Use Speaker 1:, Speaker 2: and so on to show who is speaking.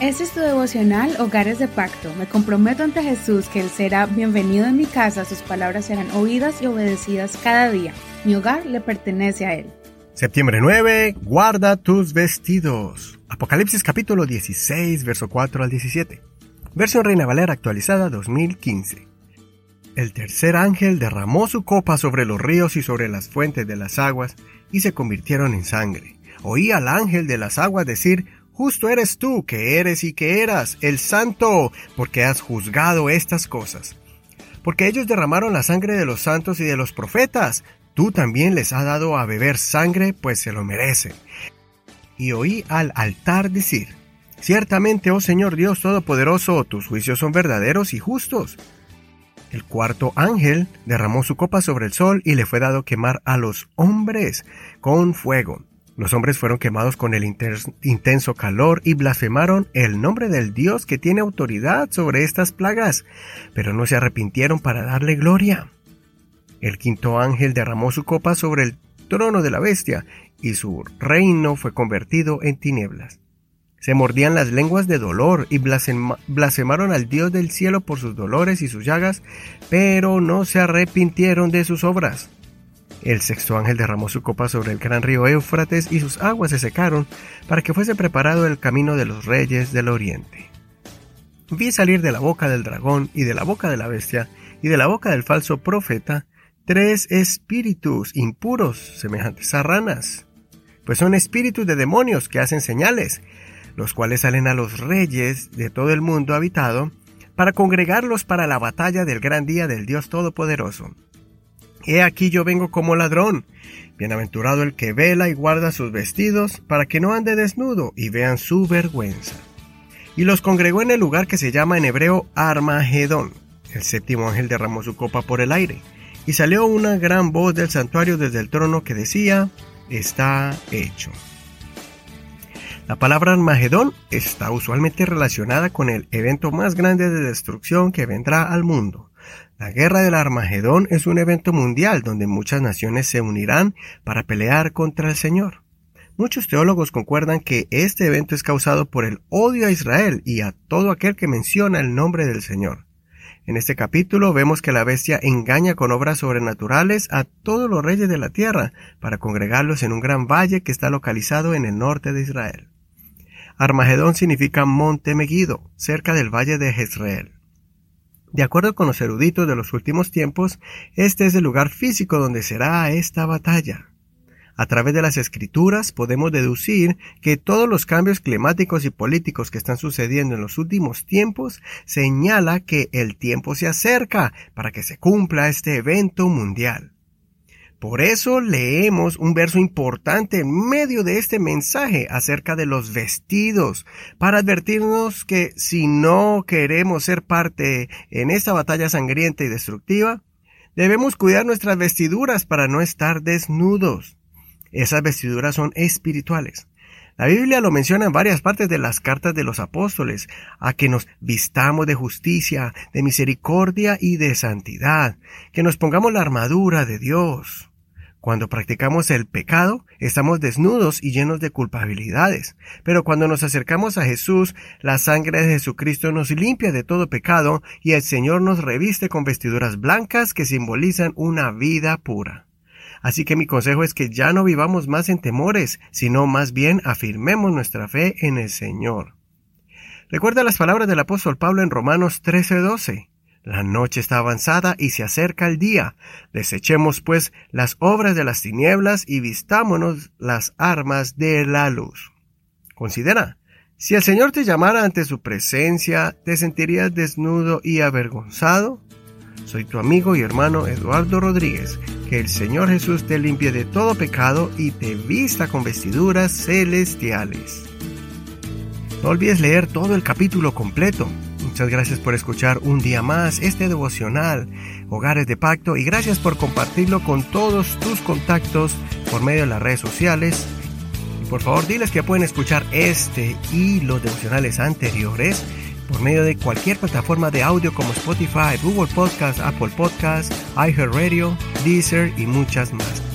Speaker 1: Este es tu devocional Hogares de Pacto. Me comprometo ante Jesús que Él será bienvenido en mi casa, sus palabras serán oídas y obedecidas cada día. Mi hogar le pertenece a Él.
Speaker 2: Septiembre 9. Guarda tus vestidos. Apocalipsis capítulo 16, verso 4 al 17. Versión Reina Valera actualizada 2015. El tercer ángel derramó su copa sobre los ríos y sobre las fuentes de las aguas, y se convirtieron en sangre. Oí al ángel de las aguas decir, Justo eres tú, que eres y que eras, el santo, porque has juzgado estas cosas. Porque ellos derramaron la sangre de los santos y de los profetas, tú también les has dado a beber sangre, pues se lo merecen. Y oí al altar decir, Ciertamente, oh Señor Dios Todopoderoso, tus juicios son verdaderos y justos. El cuarto ángel derramó su copa sobre el sol y le fue dado quemar a los hombres con fuego. Los hombres fueron quemados con el intenso calor y blasfemaron el nombre del Dios que tiene autoridad sobre estas plagas, pero no se arrepintieron para darle gloria. El quinto ángel derramó su copa sobre el trono de la bestia, y su reino fue convertido en tinieblas. Se mordían las lenguas de dolor y blasfemaron al Dios del cielo por sus dolores y sus llagas, pero no se arrepintieron de sus obras. El sexto ángel derramó su copa sobre el gran río Éufrates y sus aguas se secaron para que fuese preparado el camino de los reyes del oriente. Vi salir de la boca del dragón y de la boca de la bestia y de la boca del falso profeta tres espíritus impuros semejantes a ranas, pues son espíritus de demonios que hacen señales, los cuales salen a los reyes de todo el mundo habitado para congregarlos para la batalla del gran día del Dios Todopoderoso. He aquí yo vengo como ladrón. Bienaventurado el que vela y guarda sus vestidos, para que no ande desnudo y vean su vergüenza. Y los congregó en el lugar que se llama en hebreo Armagedón. El séptimo ángel derramó su copa por el aire, y salió una gran voz del santuario desde el trono que decía, está hecho. La palabra Armagedón está usualmente relacionada con el evento más grande de destrucción que vendrá al mundo, la guerra del Armagedón es un evento mundial donde muchas naciones se unirán para pelear contra el Señor. Muchos teólogos concuerdan que este evento es causado por el odio a Israel y a todo aquel que menciona el nombre del Señor. En este capítulo vemos que la bestia engaña con obras sobrenaturales a todos los reyes de la tierra para congregarlos en un gran valle que está localizado en el norte de Israel. Armagedón significa monte Megido, cerca del valle de Jezreel. De acuerdo con los eruditos de los últimos tiempos, este es el lugar físico donde será esta batalla. A través de las escrituras podemos deducir que todos los cambios climáticos y políticos que están sucediendo en los últimos tiempos señala que el tiempo se acerca para que se cumpla este evento mundial. Por eso leemos un verso importante en medio de este mensaje acerca de los vestidos, para advertirnos que si no queremos ser parte en esta batalla sangrienta y destructiva, debemos cuidar nuestras vestiduras para no estar desnudos. Esas vestiduras son espirituales. La Biblia lo menciona en varias partes de las cartas de los apóstoles, a que nos vistamos de justicia, de misericordia y de santidad, que nos pongamos la armadura de Dios. Cuando practicamos el pecado, estamos desnudos y llenos de culpabilidades. Pero cuando nos acercamos a Jesús, la sangre de Jesucristo nos limpia de todo pecado y el Señor nos reviste con vestiduras blancas que simbolizan una vida pura. Así que mi consejo es que ya no vivamos más en temores, sino más bien afirmemos nuestra fe en el Señor. Recuerda las palabras del apóstol Pablo en Romanos 13:12. La noche está avanzada y se acerca el día. Desechemos pues las obras de las tinieblas y vistámonos las armas de la luz. Considera, si el Señor te llamara ante su presencia, ¿te sentirías desnudo y avergonzado? Soy tu amigo y hermano Eduardo Rodríguez. Que el Señor Jesús te limpie de todo pecado y te vista con vestiduras celestiales. No olvides leer todo el capítulo completo. Gracias por escuchar un día más este devocional, Hogares de Pacto, y gracias por compartirlo con todos tus contactos por medio de las redes sociales. Y por favor, diles que pueden escuchar este y los devocionales anteriores por medio de cualquier plataforma de audio como Spotify, Google Podcast, Apple Podcast, iHeartRadio, Deezer y muchas más.